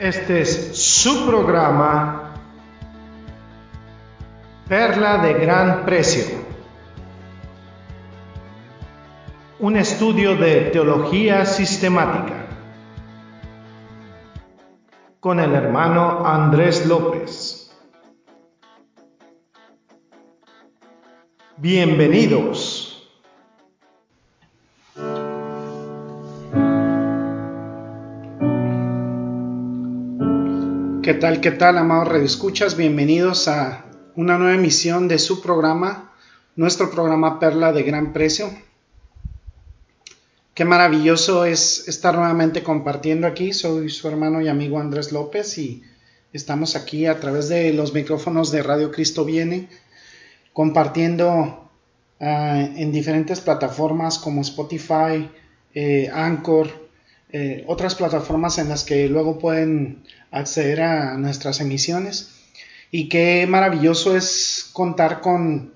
Este es su programa Perla de Gran Precio. Un estudio de teología sistemática con el hermano Andrés López. Bienvenidos. ¿Qué tal, qué tal, amados redescuchas? Bienvenidos a una nueva emisión de su programa, nuestro programa Perla de Gran Precio. Qué maravilloso es estar nuevamente compartiendo aquí. Soy su hermano y amigo Andrés López y estamos aquí a través de los micrófonos de Radio Cristo Viene, compartiendo uh, en diferentes plataformas como Spotify, eh, Anchor, eh, otras plataformas en las que luego pueden acceder a nuestras emisiones. Y qué maravilloso es contar con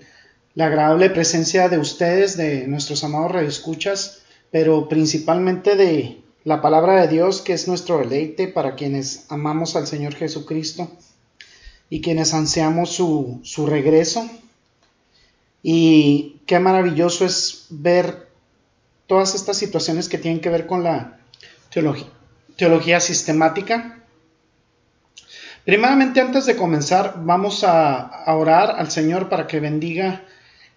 la agradable presencia de ustedes, de nuestros amados radioescuchas, pero principalmente de la palabra de Dios, que es nuestro deleite para quienes amamos al Señor Jesucristo y quienes ansiamos su, su regreso. Y qué maravilloso es ver todas estas situaciones que tienen que ver con la teología, sistemática. Primeramente, antes de comenzar, vamos a, orar al Señor para que bendiga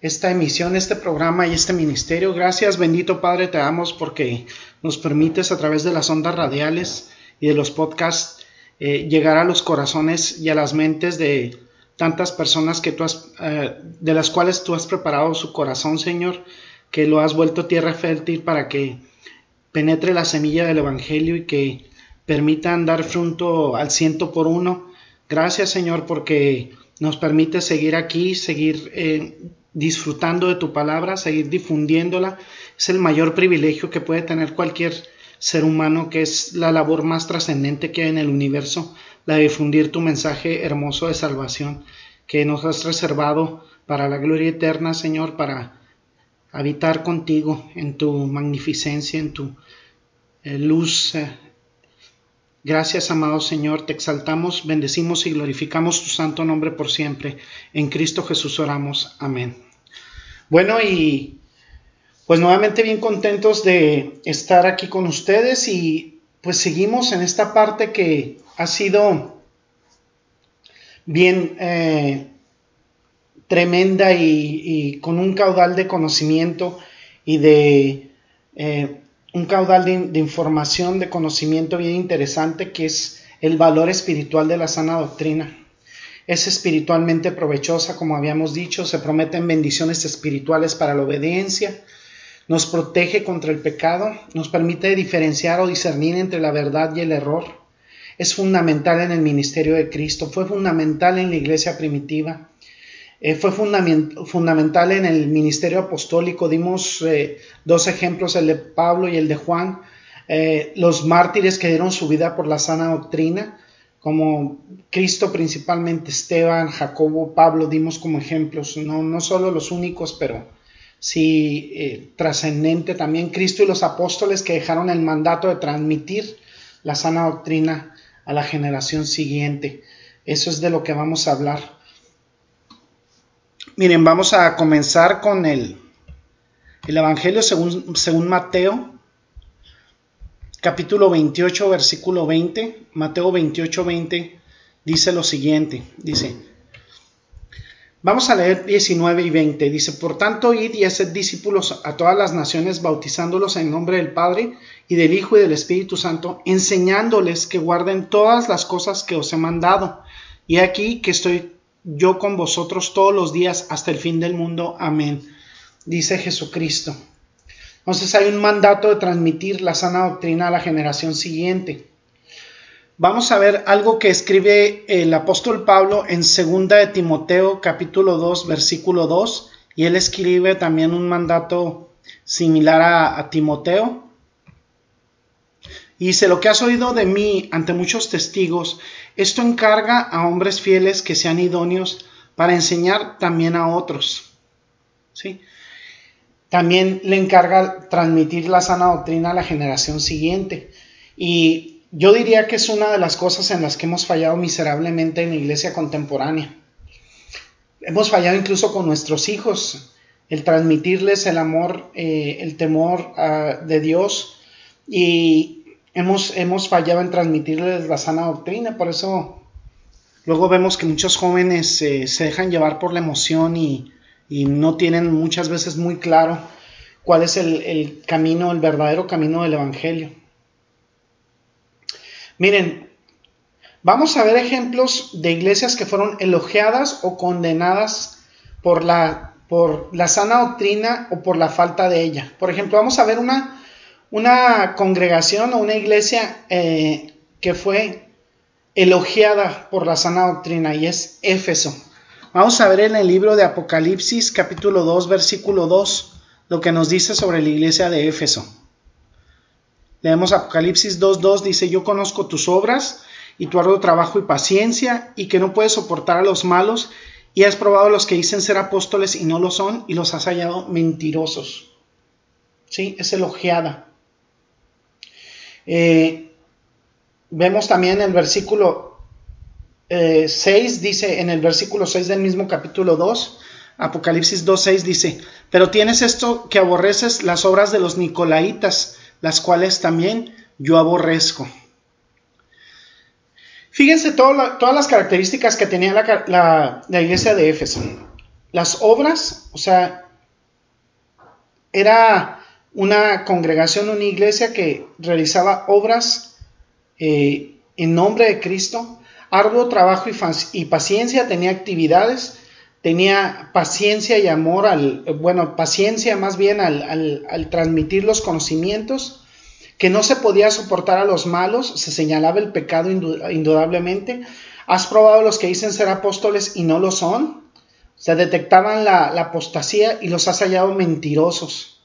esta emisión, este programa y este ministerio. Gracias, bendito Padre, te damos porque nos permites a través de las ondas radiales y de los podcasts eh, llegar a los corazones y a las mentes de tantas personas que tú has, eh, de las cuales tú has preparado su corazón, Señor, que lo has vuelto tierra fértil para que penetre la semilla del Evangelio y que permitan dar fruto al ciento por uno. Gracias Señor porque nos permite seguir aquí, seguir eh, disfrutando de tu palabra, seguir difundiéndola. Es el mayor privilegio que puede tener cualquier ser humano, que es la labor más trascendente que hay en el universo, la de difundir tu mensaje hermoso de salvación que nos has reservado para la gloria eterna, Señor, para habitar contigo en tu magnificencia, en tu eh, luz. Eh. Gracias, amado Señor, te exaltamos, bendecimos y glorificamos tu santo nombre por siempre. En Cristo Jesús oramos. Amén. Bueno, y pues nuevamente bien contentos de estar aquí con ustedes y pues seguimos en esta parte que ha sido bien eh, tremenda y, con un caudal de conocimiento y de eh, un caudal de, información, de conocimiento bien interesante que es el valor espiritual de la sana doctrina. Es espiritualmente provechosa, como habíamos dicho, se prometen bendiciones espirituales para la obediencia, nos protege contra el pecado, nos permite diferenciar o discernir entre la verdad y el error. Es fundamental en el ministerio de Cristo, fue fundamental en la iglesia primitiva eh, fue fundamental en el ministerio apostólico. Dimos eh, dos ejemplos, el de Pablo y el de Juan, eh, los mártires que dieron su vida por la sana doctrina, como Cristo principalmente, Esteban, Jacobo, Pablo, dimos como ejemplos, no, no solo los únicos, pero sí trascendente también Cristo y los apóstoles que dejaron el mandato de transmitir la sana doctrina a la generación siguiente. Eso es de lo que vamos a hablar. Miren, vamos a comenzar con el, el Evangelio según, según Mateo, capítulo 28, versículo 20. Mateo 28, 20 dice lo siguiente, dice, vamos a leer 19 y 20, dice, por tanto, id y haced discípulos a todas las naciones, bautizándolos en nombre del Padre y del Hijo y del Espíritu Santo, enseñándoles que guarden todas las cosas que os he mandado. Y aquí que estoy yo con vosotros todos los días hasta el fin del mundo. Amén. Dice Jesucristo. Entonces hay un mandato de transmitir la sana doctrina a la generación siguiente. Vamos a ver algo que escribe el apóstol Pablo en 2 de Timoteo capítulo 2 versículo 2 y él escribe también un mandato similar a, a Timoteo. Y dice, lo que has oído de mí ante muchos testigos, esto encarga a hombres fieles que sean idóneos para enseñar también a otros. ¿sí? También le encarga transmitir la sana doctrina a la generación siguiente. Y yo diría que es una de las cosas en las que hemos fallado miserablemente en la iglesia contemporánea. Hemos fallado incluso con nuestros hijos, el transmitirles el amor, eh, el temor uh, de Dios y hemos, hemos fallado en transmitirles la sana doctrina. Por eso luego vemos que muchos jóvenes eh, se dejan llevar por la emoción y, y, no tienen muchas veces muy claro cuál es el, el camino, el verdadero camino del Evangelio. Miren, vamos a ver ejemplos de iglesias que fueron elogiadas o condenadas por la, por la sana doctrina o por la falta de ella. Por ejemplo, vamos a ver una, una congregación o una iglesia eh, que fue elogiada por la sana doctrina y es Éfeso. Vamos a ver en el libro de Apocalipsis capítulo 2 versículo 2 lo que nos dice sobre la iglesia de Éfeso. Leemos Apocalipsis 2.2, dice, yo conozco tus obras y tu arduo trabajo y paciencia, y que no puedes soportar a los malos, y has probado a los que dicen ser apóstoles y no lo son, y los has hallado mentirosos. ¿Sí? Es elogiada. Eh, vemos también el versículo 6, eh, dice en el versículo 6 del mismo capítulo 2, Apocalipsis 2.6 dice, pero tienes esto que aborreces las obras de los Nicolaitas, las cuales también yo aborrezco. Fíjense todas las características que tenía la, iglesia de Éfeso. Las obras, o sea, era una congregación, una iglesia que realizaba obras eh, en nombre de Cristo, arduo trabajo y, paciencia, tenía actividades, tenía paciencia y amor al, bueno, paciencia más bien al, transmitir los conocimientos, que no se podía soportar a los malos, se señalaba el pecado indudablemente. Has probado los que dicen ser apóstoles y no lo son. Se detectaban la apostasía y los has hallado mentirosos.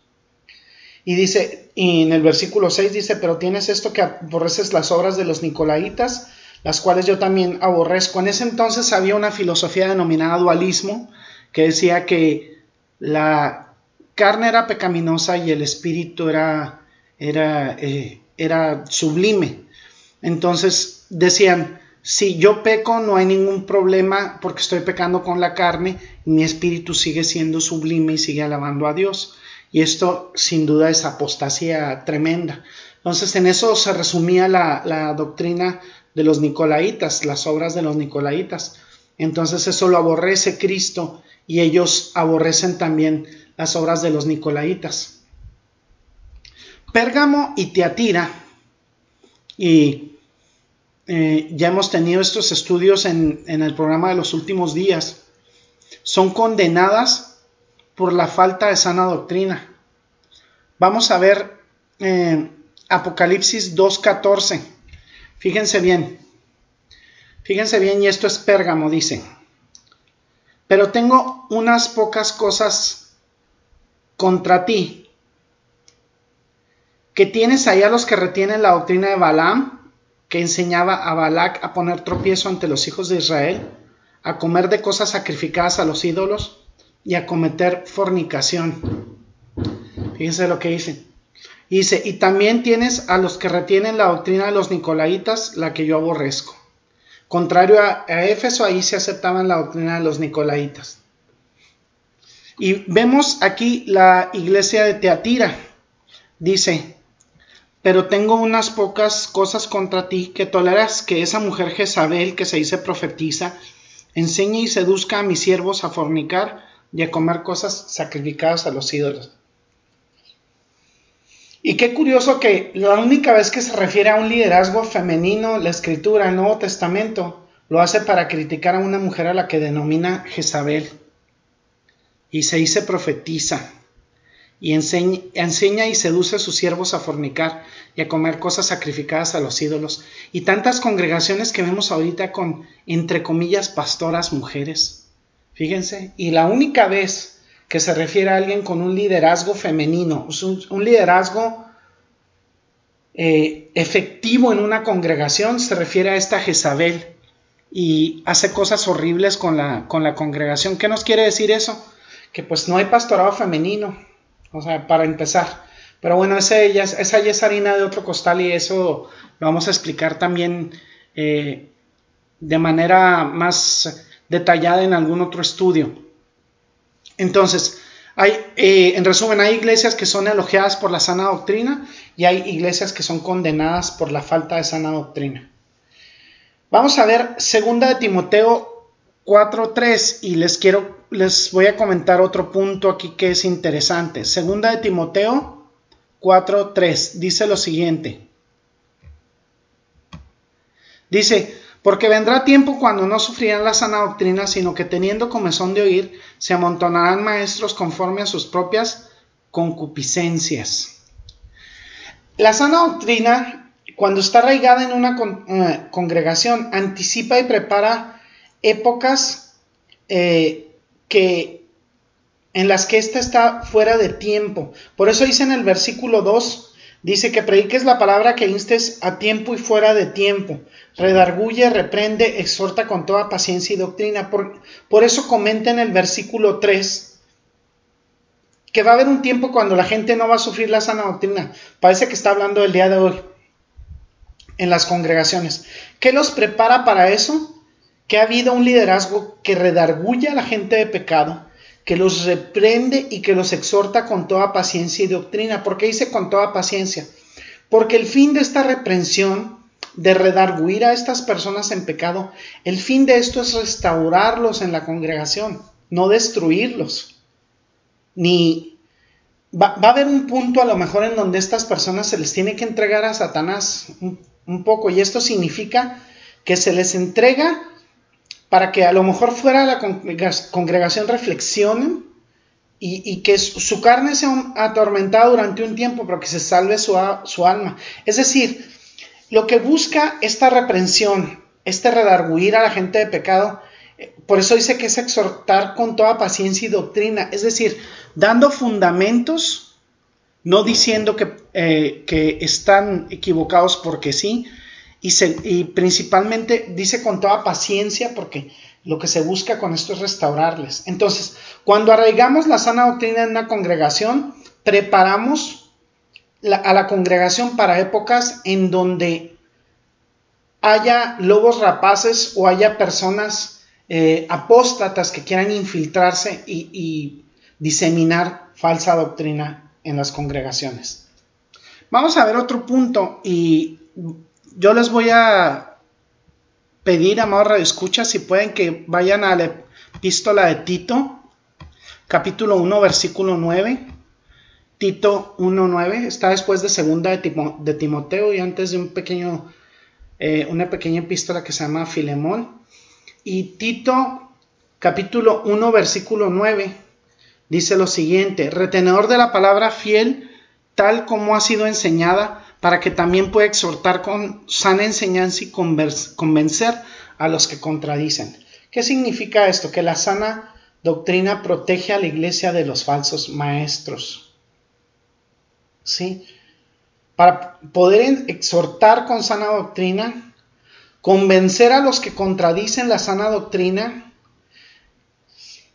Y dice, y en el versículo 6 dice, pero tienes esto que aborreces las obras de los Nicolaitas, las cuales yo también aborrezco. En ese entonces había una filosofía denominada dualismo, que decía que la carne era pecaminosa y el espíritu era, era, eh, era sublime. Entonces decían, si yo peco no hay ningún problema porque estoy pecando con la carne mi espíritu sigue siendo sublime y sigue alabando a Dios. Y esto sin duda es apostasía tremenda. Entonces en eso se resumía la, doctrina de los Nicolaitas, las obras de los Nicolaitas. Entonces eso lo aborrece Cristo y ellos aborrecen también las obras de los Nicolaitas. Pérgamo y Teatira, y eh, ya hemos tenido estos estudios en, el programa de los últimos días, son condenadas por la falta de sana doctrina. Vamos a ver eh, Apocalipsis 2.14. Fíjense bien. Fíjense bien, y esto es Pérgamo, dice. Pero tengo unas pocas cosas contra ti. Que tienes allá los que retienen la doctrina de Balaam, que enseñaba a Balac a poner tropiezo ante los hijos de Israel, a comer de cosas sacrificadas a los ídolos y a cometer fornicación. Fíjense lo que dice dice, y también tienes a los que retienen la doctrina de los Nicolaitas, la que yo aborrezco. Contrario a, Éfeso, ahí se aceptaban la doctrina de los Nicolaitas. Y vemos aquí la iglesia de Teatira. Dice, pero tengo unas pocas cosas contra ti que toleras que esa mujer Jezabel que se dice profetiza enseñe y seduzca a mis siervos a fornicar y a comer cosas sacrificadas a los ídolos. Y qué curioso que la única vez que se refiere a un liderazgo femenino, la escritura, el Nuevo Testamento, lo hace para criticar a una mujer a la que denomina Jezabel. Y se dice profetiza. Y enseña, enseña y seduce a sus siervos a fornicar y a comer cosas sacrificadas a los ídolos. Y tantas congregaciones que vemos ahorita con, entre comillas, pastoras mujeres. Fíjense. Y la única vez que se refiere a alguien con un liderazgo femenino, un, liderazgo eh, efectivo en una congregación, se refiere a esta Jezabel y hace cosas horribles con la, con la congregación. ¿Qué nos quiere decir eso? Que pues no hay pastorado femenino, o sea, para empezar. Pero bueno, esa ya, es harina de otro costal y eso lo vamos a explicar también eh, de manera más detallada en algún otro estudio. Entonces, hay, eh, en resumen, hay iglesias que son elogiadas por la sana doctrina y hay iglesias que son condenadas por la falta de sana doctrina. Vamos a ver segunda de Timoteo 4.3 y les quiero, les voy a comentar otro punto aquí que es interesante. Segunda de Timoteo 4.3 dice lo siguiente. Dice, porque vendrá tiempo cuando no sufrirán la sana doctrina, sino que teniendo comezón de oír, se amontonarán maestros conforme a sus propias concupiscencias. La sana doctrina, cuando está arraigada en una eh, congregación, anticipa y prepara épocas eh, que, en las que ésta está fuera de tiempo. Por eso dice en el versículo 2, Dice que prediques la palabra que instes a tiempo y fuera de tiempo. Redarguye, reprende, exhorta con toda paciencia y doctrina. Por, eso comenta en el versículo 3 que va a haber un tiempo cuando la gente no va a sufrir la sana doctrina. Parece que está hablando del día de hoy en las congregaciones. ¿Qué los prepara para eso? Que ha habido un liderazgo que redarguye a la gente de pecado, que los reprende y que los exhorta con toda paciencia y doctrina. ¿Por qué dice con toda paciencia? Porque el fin de esta reprensión, de redarguir a estas personas en pecado, el fin de esto es restaurarlos en la congregación, no destruirlos. Ni va, a haber un punto a lo mejor en donde estas personas se les tiene que entregar a Satanás un poco, y esto significa que se les entrega para que a lo mejor fuera la congregación reflexionen y, que su carne sea atormentada durante un tiempo, pero que se salve su, alma. Es decir, lo que busca esta reprensión, este redarguir a la gente de pecado, eh, por eso dice que es exhortar con toda paciencia y doctrina, es decir, dando fundamentos, no diciendo que, eh, que están equivocados porque sí, y, principalmente dice con toda paciencia porque lo que se busca con esto es restaurarles. Entonces, cuando arraigamos la sana doctrina en una congregación, preparamos a la congregación para épocas en donde haya lobos rapaces o haya personas eh, apóstatas que quieran infiltrarse y, y diseminar falsa doctrina en las congregaciones. Vamos a ver otro punto y yo les voy a pedir, amados escucha si pueden que vayan a la epístola de Tito, capítulo 1, versículo 9. Tito 1.9 está después de segunda de, Timoteo y antes de un pequeño, eh, una pequeña epístola que se llama Filemón. Y Tito capítulo 1 versículo 9 dice lo siguiente, retenedor de la palabra fiel tal como ha sido enseñada, para que también pueda exhortar con sana enseñanza y convencer a los que contradicen. ¿Qué significa esto? Que la sana doctrina protege a la iglesia de los falsos maestros. ¿Sí? Para poder exhortar con sana doctrina, convencer a los que contradicen la sana doctrina,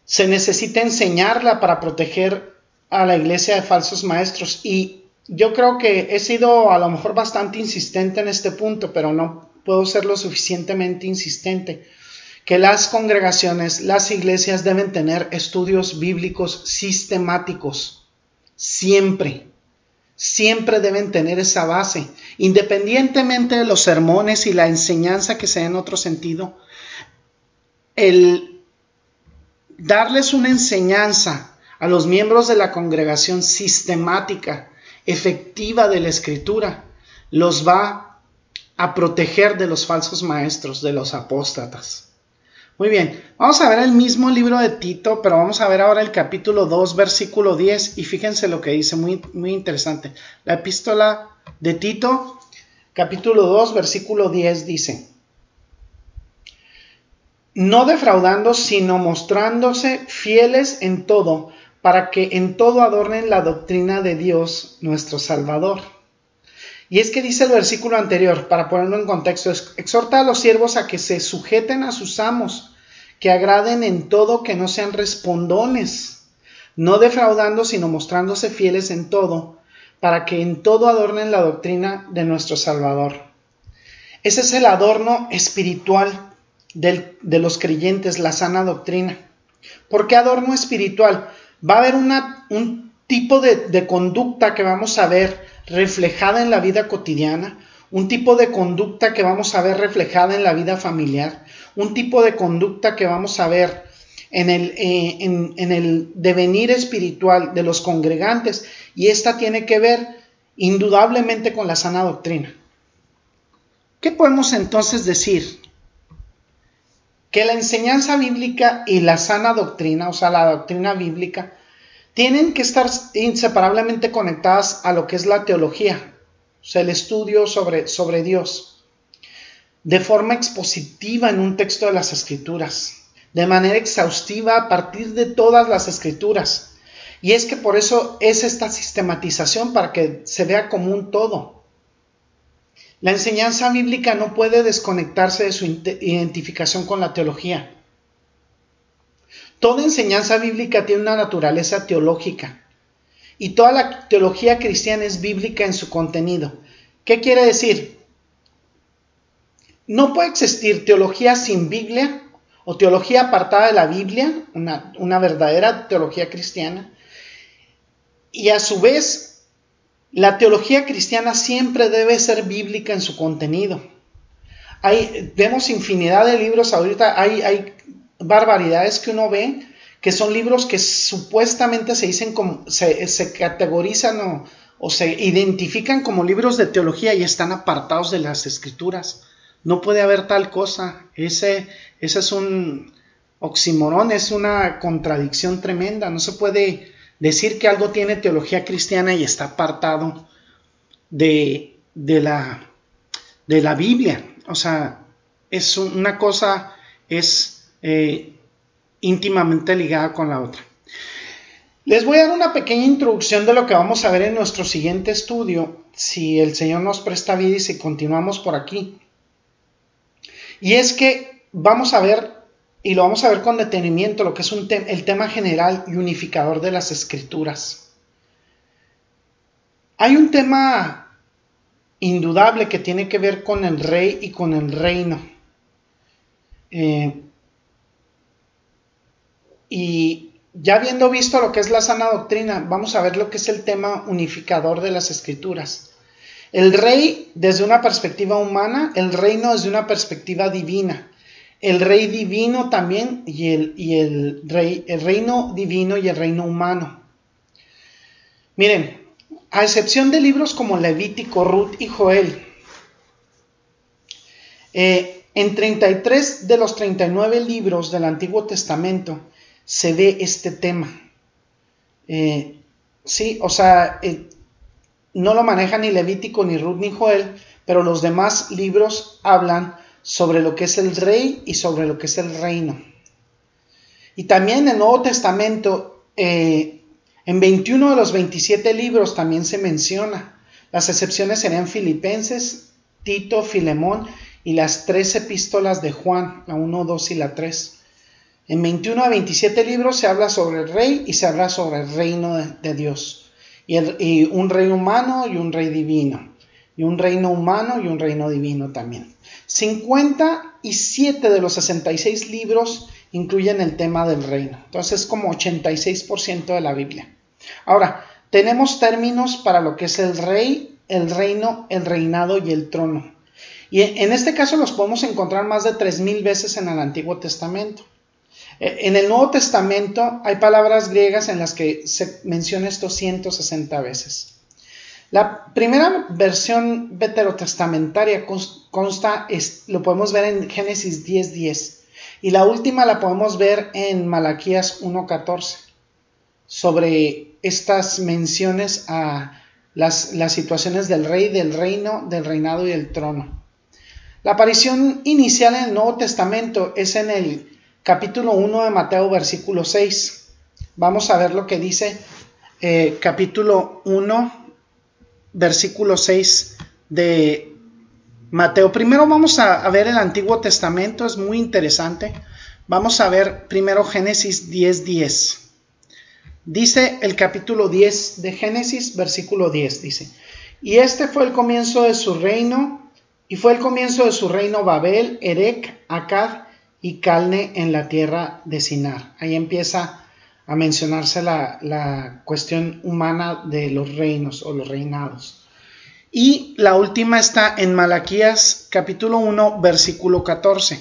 se necesita enseñarla para proteger a la iglesia de falsos maestros y yo creo que he sido a lo mejor bastante insistente en este punto, pero no puedo ser lo suficientemente insistente, que las congregaciones, las iglesias deben tener estudios bíblicos sistemáticos, siempre, siempre deben tener esa base, independientemente de los sermones y la enseñanza que sea en otro sentido, el darles una enseñanza a los miembros de la congregación sistemática, efectiva de la escritura los va a proteger de los falsos maestros, de los apóstatas. Muy bien, vamos a ver el mismo libro de Tito, pero vamos a ver ahora el capítulo 2, versículo 10, y fíjense lo que dice, muy, muy interesante. La epístola de Tito, capítulo 2, versículo 10 dice, no defraudando, sino mostrándose fieles en todo, para que en todo adornen la doctrina de Dios nuestro Salvador. Y es que dice el versículo anterior, para ponerlo en contexto, exhorta a los siervos a que se sujeten a sus amos, que agraden en todo, que no sean respondones, no defraudando, sino mostrándose fieles en todo, para que en todo adornen la doctrina de nuestro Salvador. Ese es el adorno espiritual de los creyentes, la sana doctrina. ¿Por qué adorno espiritual? Va a haber un tipo de, de conducta que vamos a ver reflejada en la vida cotidiana, un tipo de conducta que vamos a ver reflejada en la vida familiar, un tipo de conducta que vamos a ver en el, eh, en, el devenir espiritual de los congregantes y esta tiene que ver indudablemente con la sana doctrina. ¿Qué podemos entonces decir? Que la enseñanza bíblica y la sana doctrina, o sea, la doctrina bíblica, tienen que estar inseparablemente conectadas a lo que es la teología, o sea, el estudio sobre, sobre Dios, de forma expositiva en un texto de las escrituras de manera exhaustiva a partir de todas las escrituras. Y es que por eso es esta sistematización para que se vea como un todo. La enseñanza bíblica no puede desconectarse de su identificación con la teología. Toda enseñanza bíblica tiene una naturaleza teológica y toda la teología cristiana es bíblica en su contenido. ¿Qué quiere decir? No puede existir teología sin Biblia o teología apartada de la Biblia, una, verdadera teología cristiana, y a su vez la teología cristiana siempre debe ser bíblica en su contenido. Hay, vemos infinidad de libros ahorita, hay, barbaridades que uno ve que son libros que supuestamente se dicen como, se, categorizan o, o, se identifican como libros de teología y están apartados de las escrituras. No puede haber tal cosa. Ese, ese es un oximorón, es una contradicción tremenda. No se puede decir que algo tiene teología cristiana y está apartado de, de, la, de la Biblia. O sea, es una cosa, es eh, íntimamente ligada con la otra. Les voy a dar una pequeña introducción de lo que vamos a ver en nuestro siguiente estudio, si el Señor nos presta vida y si continuamos por aquí. Y es que vamos a ver, y lo vamos a ver con detenimiento, lo que es un el tema general y unificador de las escrituras. Hay un tema indudable que tiene que ver con el rey y con el reino. Eh, y ya habiendo visto lo que es la sana doctrina, vamos a ver lo que es el tema unificador de las escrituras. El rey desde una perspectiva humana, el reino desde una perspectiva divina. El rey divino también y el, y el, rey, el reino divino y el reino humano. Miren, a excepción de libros como Levítico, Ruth y Joel, eh, en 33 de los 39 libros del Antiguo Testamento se ve este tema. Eh, sí, o sea, eh, no lo maneja ni Levítico, ni Ruth, ni Joel, pero los demás libros hablan sobre lo que es el rey y sobre lo que es el reino. Y también en el Nuevo Testamento, eh, en 21 de los 27 libros también se menciona. Las excepciones serían Filipenses, Tito, Filemón y las tres epístolas de Juan, la 1, 2 y la 3. En 21 a 27 libros se habla sobre el rey y se habla sobre el reino de Dios y, un rey humano y un rey divino, y un reino humano y un reino divino también. 57 de los 66 libros incluyen el tema del reino, entonces es como 86% de la Biblia. Ahora, tenemos términos para lo que es el rey, el reino, el reinado y el trono. Y en este caso los podemos encontrar más de 3.000 veces en el Antiguo Testamento. Eh, en el Nuevo Testamento hay palabras griegas en las que se menciona esto 160 veces. La primera versión veterotestamentaria consta, lo podemos ver en Génesis 10:10 y la última la podemos ver en Malaquías 1:14 sobre estas menciones a las, las situaciones del rey, del reino, del reinado y del trono. La aparición inicial en el Nuevo Testamento es en el capítulo 1 de Mateo, versículo 6. Vamos a ver lo que dice eh, capítulo 1, versículo 6 de Mateo. Primero vamos a, ver el Antiguo Testamento, es muy interesante. Vamos a ver primero Génesis 10, 10. Dice el capítulo 10 de Génesis, versículo 10, dice, y este fue el comienzo de su reino, y fue el comienzo de su reino Babel, Erec, Akkad y Calne en la tierra de Sinar. Ahí empieza a mencionarse la, la cuestión humana de los reinos o los reinados. Y la última está en Malaquías capítulo 1, versículo 14.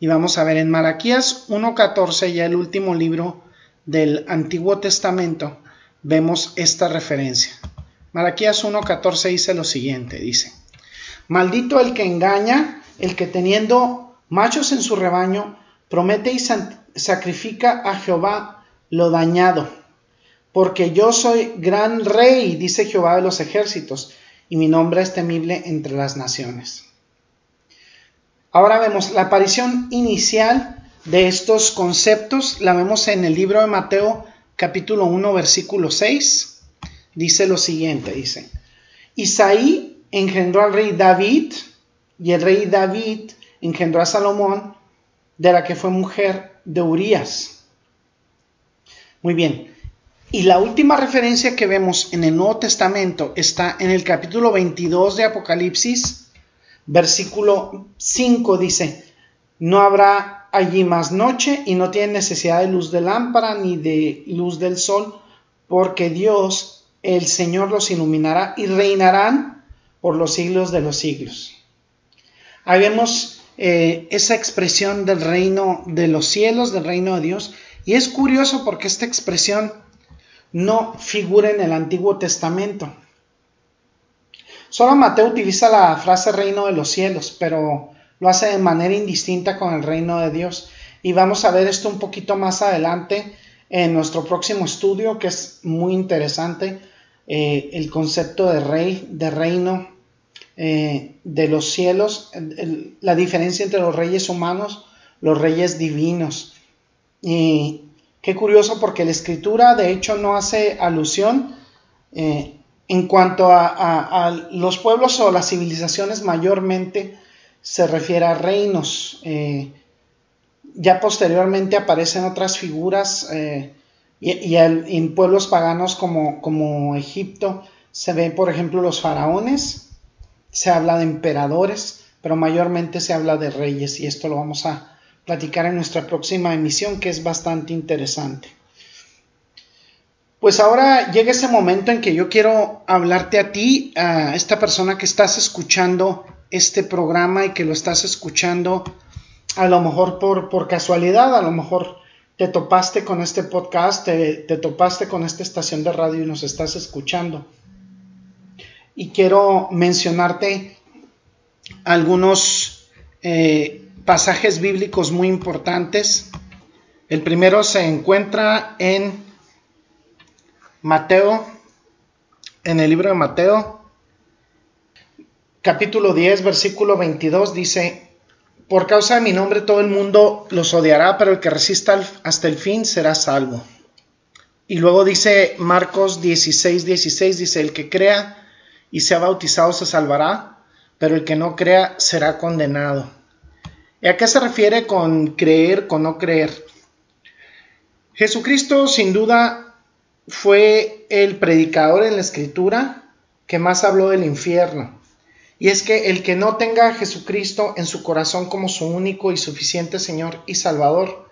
Y vamos a ver en Malaquías 1.14, ya el último libro del Antiguo Testamento, vemos esta referencia. Malaquías 1.14 dice lo siguiente, dice, Maldito el que engaña, el que teniendo machos en su rebaño, promete y sacrifica a Jehová lo dañado. Porque yo soy gran rey, dice Jehová de los ejércitos, y mi nombre es temible entre las naciones. Ahora vemos la aparición inicial de estos conceptos la vemos en el libro de Mateo capítulo 1 versículo 6. Dice lo siguiente, dice, Isaí engendró al rey David y el rey David engendró a Salomón de la que fue mujer de Urías. Muy bien. Y la última referencia que vemos en el Nuevo Testamento está en el capítulo 22 de Apocalipsis, versículo 5 dice, no habrá allí más noche y no tienen necesidad de luz de lámpara ni de luz del sol, porque Dios, el Señor, los iluminará y reinarán por los siglos de los siglos. Ahí vemos eh, esa expresión del reino de los cielos, del reino de Dios, y es curioso porque esta expresión no figura en el Antiguo Testamento. Solo Mateo utiliza la frase reino de los cielos, pero lo hace de manera indistinta con el reino de Dios. Y vamos a ver esto un poquito más adelante en nuestro próximo estudio, que es muy interesante, eh, el concepto de rey, de reino eh, de los cielos, la diferencia entre los reyes humanos, los reyes divinos. Y qué curioso porque la escritura de hecho no hace alusión eh, en cuanto a, los pueblos o las civilizaciones mayormente se refiere a reinos. Eh, ya posteriormente aparecen otras figuras eh, y, en pueblos paganos como, como Egipto se ven, por ejemplo, los faraones, se habla de emperadores, pero mayormente se habla de reyes y esto lo vamos a platicar en nuestra próxima emisión que es bastante interesante. Pues ahora llega ese momento en que yo quiero hablarte a ti, a esta persona que estás escuchando este programa y que lo estás escuchando a lo mejor por, por casualidad, a lo mejor te topaste con este podcast, te, topaste con esta estación de radio y nos estás escuchando. Y quiero mencionarte algunos eh, pasajes bíblicos muy importantes. El primero se encuentra en Mateo, en el libro de Mateo, capítulo 10, versículo 22 dice, por causa de mi nombre todo el mundo los odiará, pero el que resista hasta el fin será salvo. Y luego dice Marcos 16, 16, dice, el que crea y sea bautizado se salvará, pero el que no crea será condenado. ¿Y a qué se refiere con creer, con no creer? Jesucristo sin duda fue el predicador en la escritura que más habló del infierno. Y es que el que no tenga a Jesucristo en su corazón como su único y suficiente Señor y Salvador,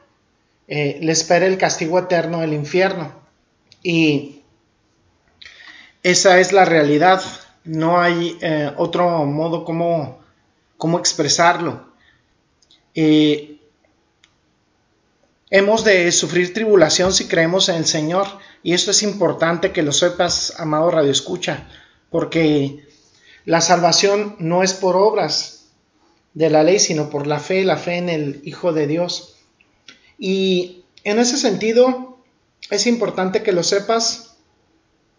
eh, le espera el castigo eterno del infierno. Y esa es la realidad. No hay eh, otro modo como, como expresarlo. Hemos de sufrir tribulación si creemos en el Señor. Y esto es importante que lo sepas, amado Radio Escucha, porque la salvación no es por obras de la ley, sino por la fe, la fe en el Hijo de Dios. Y en ese sentido es importante que lo sepas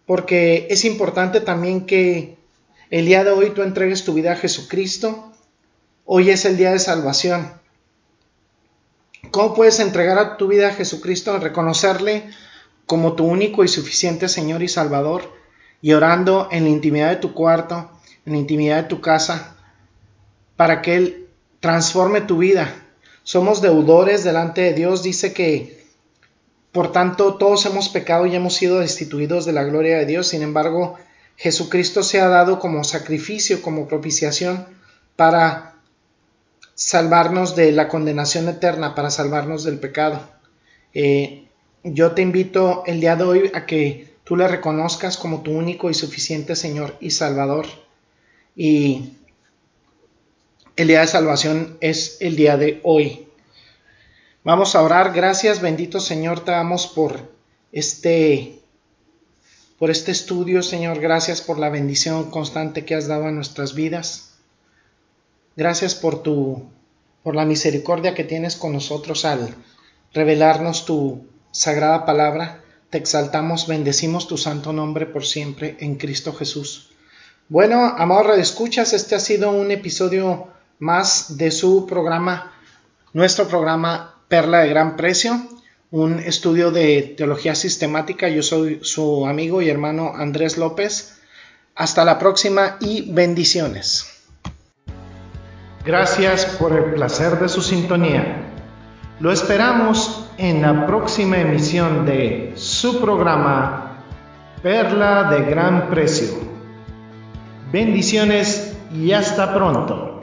porque es importante también que el día de hoy tú entregues tu vida a Jesucristo. Hoy es el día de salvación. ¿Cómo puedes entregar a tu vida a Jesucristo? Reconocerle como tu único y suficiente Señor y Salvador y orando en la intimidad de tu cuarto, en la intimidad de tu casa, para que Él transforme tu vida. Somos deudores delante de Dios. Dice que por tanto, todos hemos pecado y hemos sido destituidos de la gloria de Dios. Sin embargo, Jesucristo se ha dado como sacrificio, como propiciación para salvarnos de la condenación eterna, para salvarnos del pecado. Eh, yo te invito el día de hoy a que tú le reconozcas como tu único y suficiente Señor y Salvador. Y el día de salvación es el día de hoy. Vamos a orar. Gracias, bendito Señor, te damos por este por este estudio, Señor. Gracias por la bendición constante que has dado a nuestras vidas. Gracias por tu por la misericordia que tienes con nosotros al revelarnos tu sagrada palabra. Te exaltamos, bendecimos tu santo nombre por siempre en Cristo Jesús. Bueno, amado escuchas, este ha sido un episodio más de su programa, nuestro programa Perla de Gran Precio, un estudio de teología sistemática. Yo soy su amigo y hermano Andrés López. Hasta la próxima y bendiciones. Gracias por el placer de su sintonía. Lo esperamos en la próxima emisión de su programa Perla de Gran Precio. Bendiciones y hasta pronto.